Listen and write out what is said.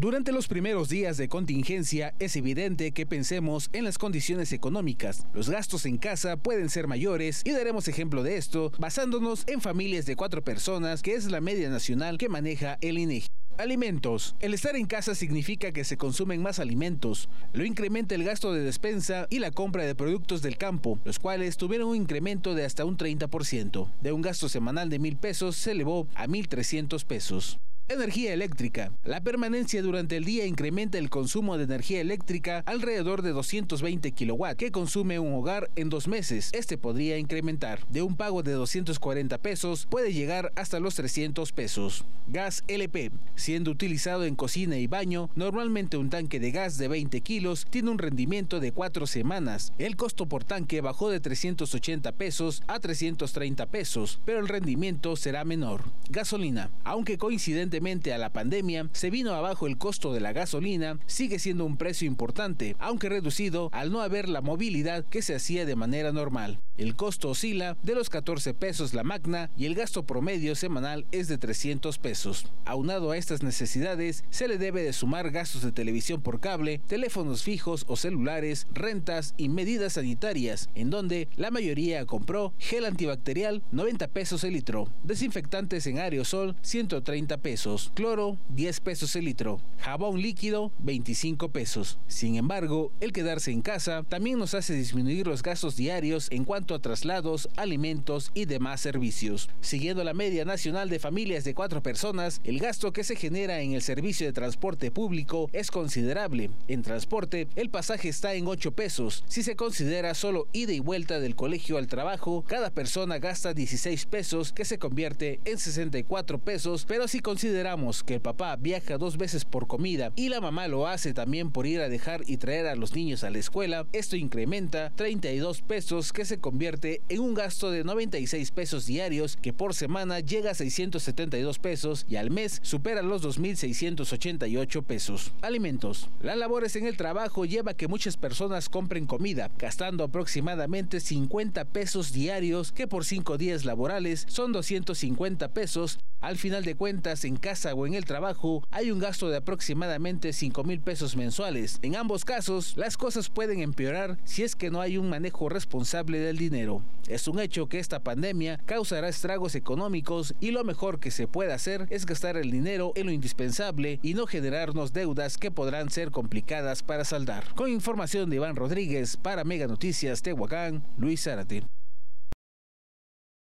Durante los primeros días de contingencia es evidente que pensemos en las condiciones económicas. Los gastos en casa pueden ser mayores y daremos ejemplo de esto basándonos en familias de cuatro personas, que es la media nacional que maneja el INEGI. Alimentos. El estar en casa significa que se consumen más alimentos. Lo incrementa el gasto de despensa y la compra de productos del campo, los cuales tuvieron un incremento de hasta un 30%. De un gasto semanal de mil pesos se elevó a mil trescientos pesos. Energía eléctrica. La permanencia durante el día incrementa el consumo de energía eléctrica alrededor de 220 kilowatts que consume un hogar en dos meses. Este podría incrementar. De un pago de 240 pesos puede llegar hasta los 300 pesos. Gas LP. Siendo utilizado en cocina y baño, normalmente un tanque de gas de 20 kilos tiene un rendimiento de 4 semanas. El costo por tanque bajó de 380 pesos a 330 pesos, pero el rendimiento será menor. Gasolina. Aunque a la pandemia, se vino abajo el costo de la gasolina, sigue siendo un precio importante, aunque reducido al no haber la movilidad que se hacía de manera normal. El costo oscila de los 14 pesos la magna y el gasto promedio semanal es de 300 pesos. Aunado a estas necesidades, se le debe de sumar gastos de televisión por cable, teléfonos fijos o celulares, rentas y medidas sanitarias, en donde la mayoría compró gel antibacterial 90 pesos el litro, desinfectantes en aerosol 130 pesos cloro 10 pesos el litro, jabón líquido 25 pesos. Sin embargo, el quedarse en casa también nos hace disminuir los gastos diarios en cuanto a traslados, alimentos y demás servicios. Siguiendo la media nacional de familias de cuatro personas, el gasto que se genera en el servicio de transporte público es considerable. En transporte, el pasaje está en 8 pesos. Si se considera solo ida y vuelta del colegio al trabajo, cada persona gasta 16 pesos, que se convierte en 64 pesos, pero si consideramos que el papá viaja dos veces por comida y la mamá lo hace también por ir a dejar y traer a los niños a la escuela, esto incrementa 32 pesos que se convierte en un gasto de 96 pesos diarios que por semana llega a 672 pesos y al mes supera los 2.688 pesos. Alimentos. Las labores en el trabajo lleva a que muchas personas compren comida, gastando aproximadamente 50 pesos diarios que por 5 días laborales son 250 pesos. Al final de cuentas, en casa o en el trabajo, hay un gasto de aproximadamente 5 mil pesos mensuales. En ambos casos, las cosas pueden empeorar si es que no hay un manejo responsable del dinero. Es un hecho que esta pandemia causará estragos económicos y lo mejor que se puede hacer es gastar el dinero en lo indispensable y no generarnos deudas que podrán ser complicadas para saldar. Con información de Iván Rodríguez para Mega Noticias Tehuacán, Luis Zárate.